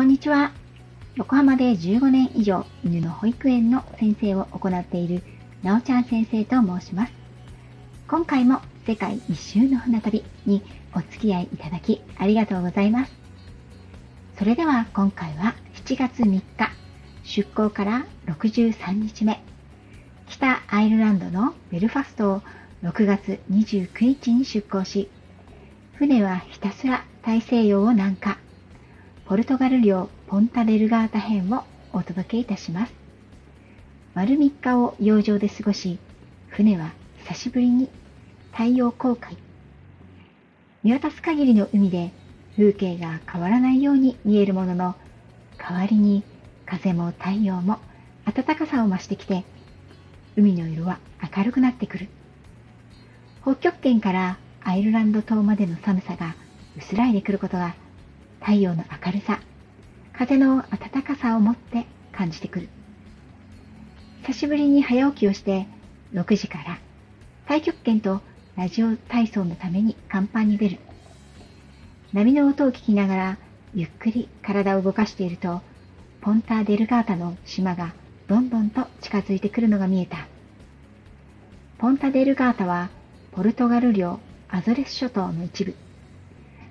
こんにちは。横浜で15年以上犬の保育園の先生を行っているなおちゃん先生と申します。今回も世界一周の船旅にお付き合いいただきありがとうございます。それでは今回は7月3日出港から63日目北アイルランドのベルファストを6月29日に出港し船はひたすら大西洋を南下ポルトガル領ポンタデルガータ編をお届けいたします。丸3日を洋上で過ごし、船は久しぶりに太陽航海。見渡す限りの海で風景が変わらないように見えるものの、代わりに風も太陽も暖かさを増してきて、海の色は明るくなってくる。北極圏からアイルランド島までの寒さが薄らいでくることが太陽の明るさ、風の暖かさを持って感じてくる。久しぶりに早起きをして6時から太極拳とラジオ体操のために甲板に出る。波の音を聞きながらゆっくり体を動かしているとポンターデルガータの島がどんどんと近づいてくるのが見えた。ポンタデルガータはポルトガル領アゾレス諸島の一部。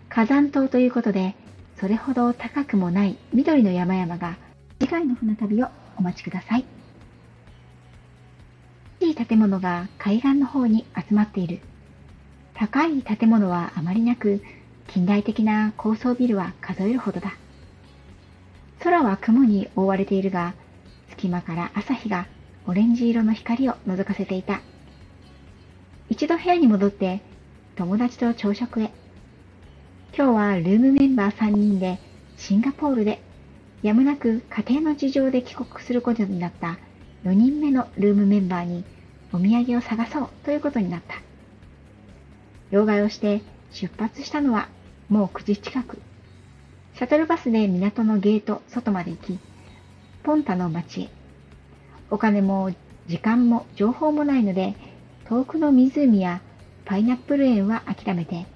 火山島ということでそれほど高くもない緑の山々が次回の船旅をお待ちください。いい建物が海岸の方に集まっている。高い建物はあまりなく、近代的な高層ビルは数えるほどだ。空は雲に覆われているが、隙間から朝日がオレンジ色の光を覗かせていた。一度部屋に戻って友達と朝食へ。今日はルームメンバー3人でシンガポールでやむなく家庭の事情で帰国することになった4人目のルームメンバーにお土産を探そうということになった。両替をして出発したのはもう9時近く。シャトルバスで港のゲート外まで行き、ポンタの町へ。お金も時間も情報もないので、遠くの湖やパイナップル園は諦めて、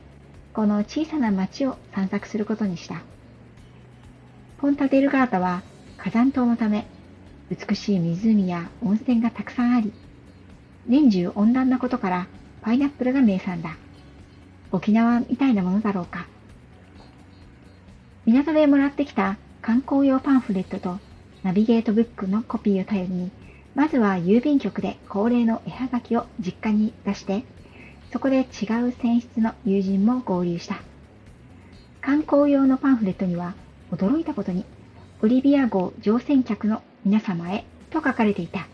この小さな町を散策することにした。ポンタデルガータは火山島のため、美しい湖や温泉がたくさんあり、年中温暖なことからパイナップルが名産だ。沖縄みたいなものだろうか。港でもらってきた観光用パンフレットとナビゲートブックのコピーを頼りに、まずは郵便局で恒例の絵はがきを実家に出して、そこで違う選出の友人も合流した。観光用のパンフレットには驚いたことに、オリビア号乗船客の皆様へと書かれていた。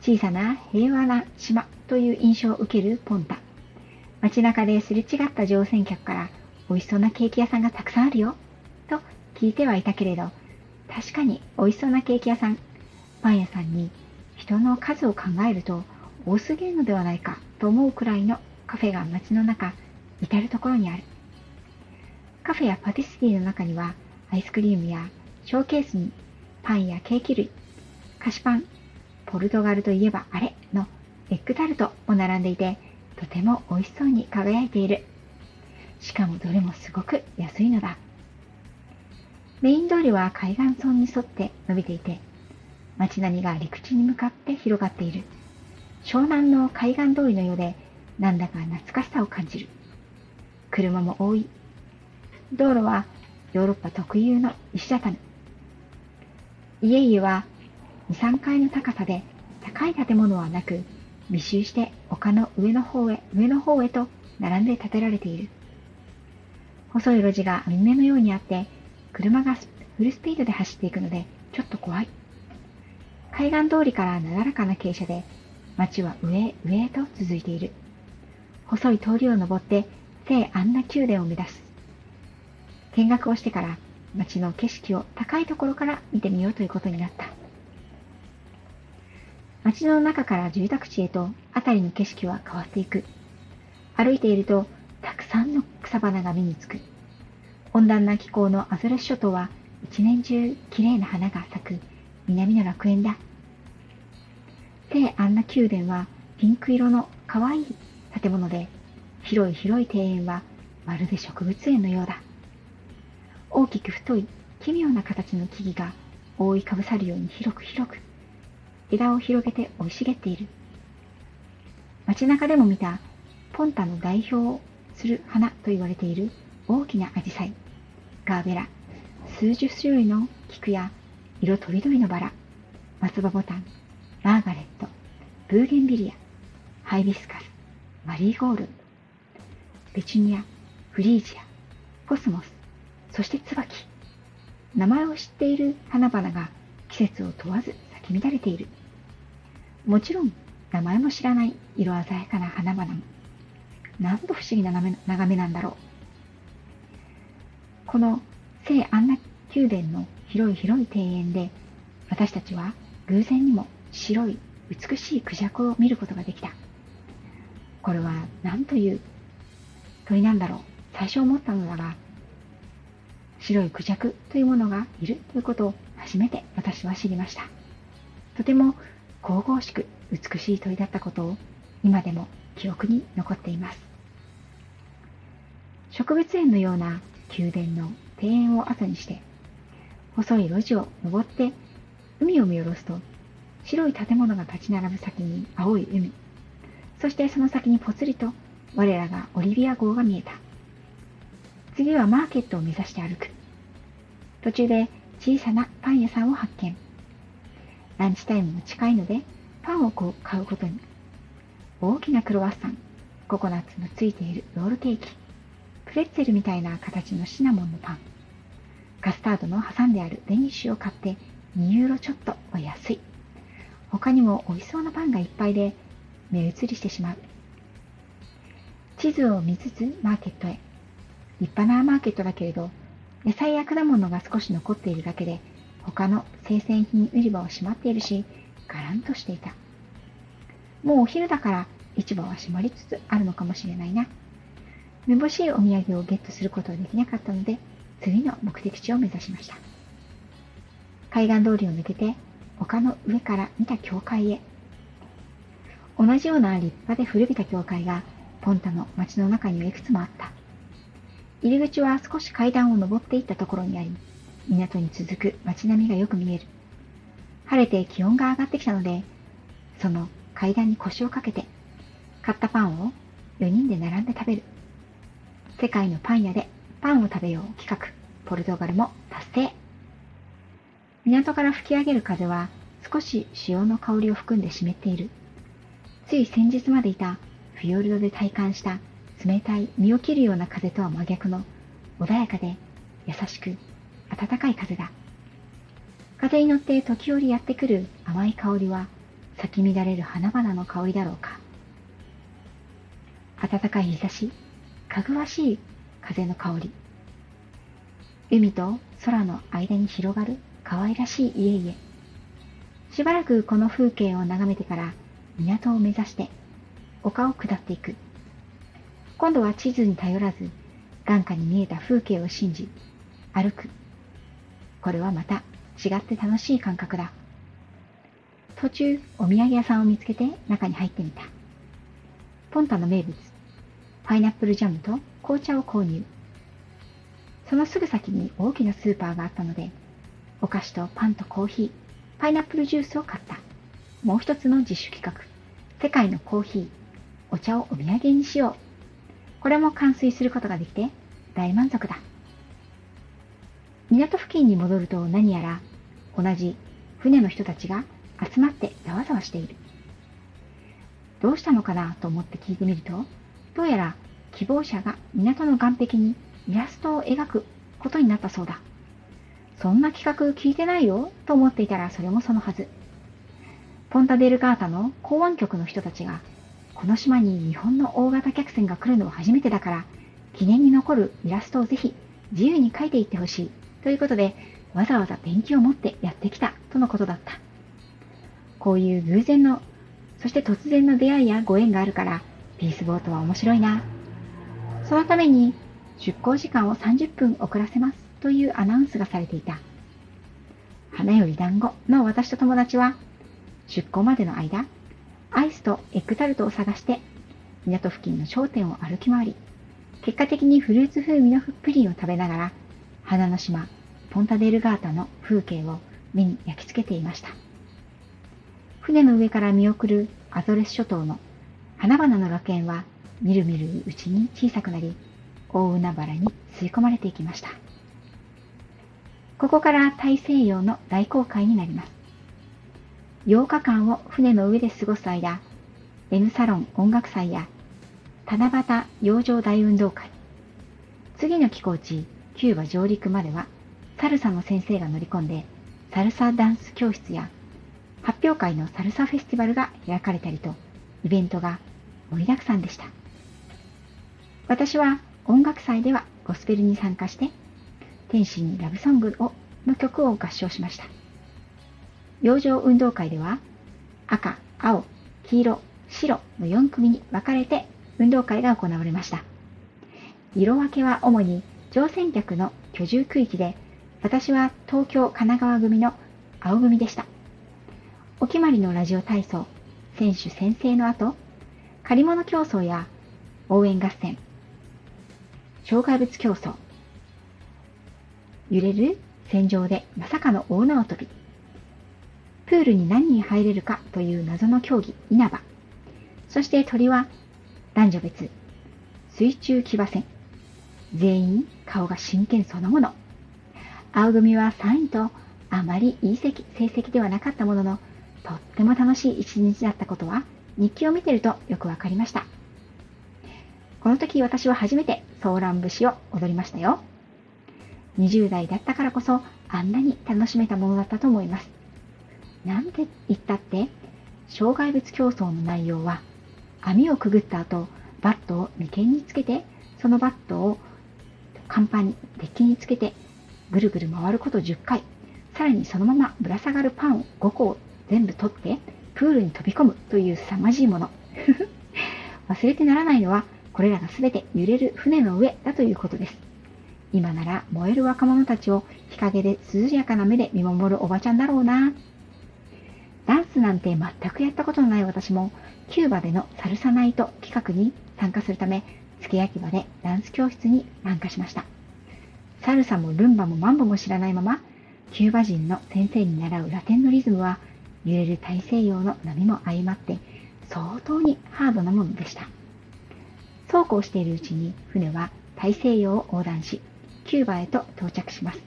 小さな平和な島という印象を受けるポンタ。街中ですれ違った乗船客から美味しそうなケーキ屋さんがたくさんあるよと聞いてはいたけれど、確かに美味しそうなケーキ屋さん、パン屋さんに人の数を考えると多すぎるのではないかと思うくらいのカフェが街の中、至るところにある。カフェやパティスリーの中には、アイスクリームやショーケースにパンやケーキ類、菓子パン、ポルトガルといえばあれのエッグタルトも並んでいて、とても美味しそうに輝いている。しかもどれもすごく安いのだ。メイン通りは海岸村に沿って伸びていて、街並みが陸地に向かって広がっている。湘南の海岸通りのようで、なんだか懐かしさを感じる。車も多い。道路はヨーロッパ特有の石畳。家々は2、3階の高さで高い建物はなく、密集して丘の上の方へ、上の方へと並んで建てられている。細い路地が網目のようにあって、車がフルスピードで走っていくので、ちょっと怖い。海岸通りからなだらかな傾斜で街は上上へと続いている。細い通りを登って聖アンナ宮殿を目指す。見学をしてから街の景色を高いところから見てみようということになった。街の中から住宅地へと辺りの景色は変わっていく。歩いているとたくさんの草花が目につく。温暖な気候のアゾレス諸島は一年中綺麗な花が咲く南の楽園だ。聖アンナ宮殿はピンク色の可愛い建物で、広い広い庭園はまるで植物園のようだ。大きく太い奇妙な形の木々が覆いかぶさるように広く広く枝を広げて生い茂っている。街中でも見たポンタの代表をする花と言われている大きなアジサイ、ガーベラ、数十種類の菊や色とりどりのバラ、松葉ボタン、マーガレット、ブーゲンビリア、ハイビスカス、マリーゴールド、ペチュニア、フリージア、コスモス、そして椿。名前を知っている花々が季節を問わず咲き乱れている。もちろん、名前も知らない色鮮やかな花々も。なんと不思議な眺めなんだろう。この聖アンナ宮殿の広い広い庭園で、私たちは偶然にも白い美しいクジャクを見ることができた。これは何という鳥なんだろう。最初思ったのだが、白いクジャクというものがいるということを初めて私は知りました。とても神々しく美しい鳥だったことを今でも記憶に残っています。植物園のような宮殿の庭園を後にして、細い路地を登って海を見下ろすと、白い建物が立ち並ぶ先に青い海、そしてその先にぽつりと我らがオリビア号が見えた。次はマーケットを目指して歩く。途中で小さなパン屋さんを発見。ランチタイムも近いので、パンを買うことに。大きなクロワッサン、ココナッツのついているロールケーキ、プレッツェルみたいな形のシナモンのパン、カスタードの挟んであるデニッシュを買って2ユーロちょっとは安い。他にも美味しそうなパンがいっぱいで目移りしてしまう。地図を見つつマーケットへ。立派なマーケットだけれど、野菜や果物が少し残っているだけで、他の生鮮品売り場は閉まっているし、ガランとしていた。もうお昼だから市場は閉まりつつあるのかもしれないな。めぼしいお土産をゲットすることはできなかったので、次の目的地を目指しました。海岸通りを抜けて、丘の上から見た教会へ。同じような立派で古びた教会が、ポンタの街の中にいくつもあった。入り口は少し階段を登っていったところにあり、港に続く街並みがよく見える。晴れて気温が上がってきたので、その階段に腰をかけて、買ったパンを4人で並んで食べる。世界のパン屋でパンを食べよう企画、ポルトガルも達成。港から吹き上げる風は少し潮の香りを含んで湿っている。つい先日までいたフィヨルドで体感した冷たい身を切るような風とは真逆の穏やかで優しく暖かい風だ。風に乗って時折やってくる甘い香りは咲き乱れる花々の香りだろうか。暖かい日差し、かぐわしい風の香り。海と空の間に広がる可愛らしい家々。しばらくこの風景を眺めてから港を目指して丘を下っていく。今度は地図に頼らず眼下に見えた風景を信じ歩く。これはまた違って楽しい感覚だ。途中、お土産屋さんを見つけて中に入ってみた。ポンタの名物、パイナップルジャムと紅茶を購入。そのすぐ先に大きなスーパーがあったので、お菓子とパンとコーヒー、パイナップルジュースを買った。もう一つの自主企画、世界のコーヒー、お茶をお土産にしよう。これも完遂することができて大満足だ。港付近に戻ると何やら同じ船の人たちが集まってざわざわしている。どうしたのかなと思って聞いてみると、どうやら希望者が港の岸壁にイラストを描くことになったそうだ。そんな企画聞いてないよと思っていたらそれもそのはず。ポンタデルガータの港湾局の人たちが、この島に日本の大型客船が来るのは初めてだから、記念に残るイラストをぜひ自由に描いていってほしいということで、わざわざペンキを持ってやってきたとのことだった。こういう偶然の、そして突然の出会いやご縁があるから、ピースボートは面白いな。そのために出港時間を30分遅らせますというアナウンスがされていた。花より団子の私と友達は、出港までの間、アイスとエッグタルトを探して、港付近の商店を歩き回り、結果的にフルーツ風味のプリンを食べながら、花の島、ポンタデルガータの風景を目に焼き付けていました。船の上から見送るアゾレス諸島の花々の楽園はみるみるうちに小さくなり、大海原に吸い込まれていきました。ここから大西洋の大航海になります。8日間を船の上で過ごす間、N サロン音楽祭や七夕洋上大運動会、次の寄港地、キューバ上陸までは、サルサの先生が乗り込んで、サルサダンス教室や発表会のサルサフェスティバルが開かれたりと、イベントが盛りだくさんでした。私は音楽祭ではゴスペルに参加して、天使にラブソングをの曲を合唱しました。洋上運動会では、赤、青、黄色、白の4組に分かれて運動会が行われました。色分けは主に乗船客の居住区域で、私は東京神奈川組の青組でした。お決まりのラジオ体操、選手宣誓の後、借り物競争や応援合戦、障害物競争、揺れる？戦場で。まさかの大縄跳び、プールに何人入れるか？という謎の競技、稲葉、そして鳥は男女別、水中騎馬戦、全員顔が真剣そのもの。青組は3位とあまりいい成績ではなかったものの、とっても楽しい一日だったことは日記を見てるとよくわかりました。この時私は初めてソーラン節を踊りましたよ。20代だったからこそあんなに楽しめたものだったと思います。なんて言ったって、障害物競争の内容は網をくぐった後、バットを眉間につけて、そのバットを甲板に、デッキにつけて、ぐるぐる回ること10回、さらにそのままぶら下がるパンを5個を全部取って、プールに飛び込むという凄まじいもの。忘れてならないのは、これらが全て揺れる船の上だということです。今なら燃える若者たちを日陰で涼やかな目で見守るおばちゃんだろうな。ダンスなんて全くやったことのない私も、キューバでのサルサナイト企画に参加するため、付け焼き場でダンス教室に参加しました。サルサもルンバもマンボも知らないまま、キューバ人の先生に習うラテンのリズムは揺れる大西洋の波も相まって相当にハードなものでした。そうこうしているうちに船は大西洋を横断し、キューバへと到着します。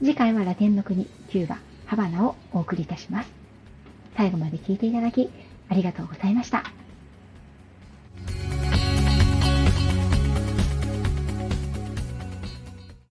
次回はラテンの国、キューバ、ハバナをお送りいたします。最後まで聴いていただきありがとうございました。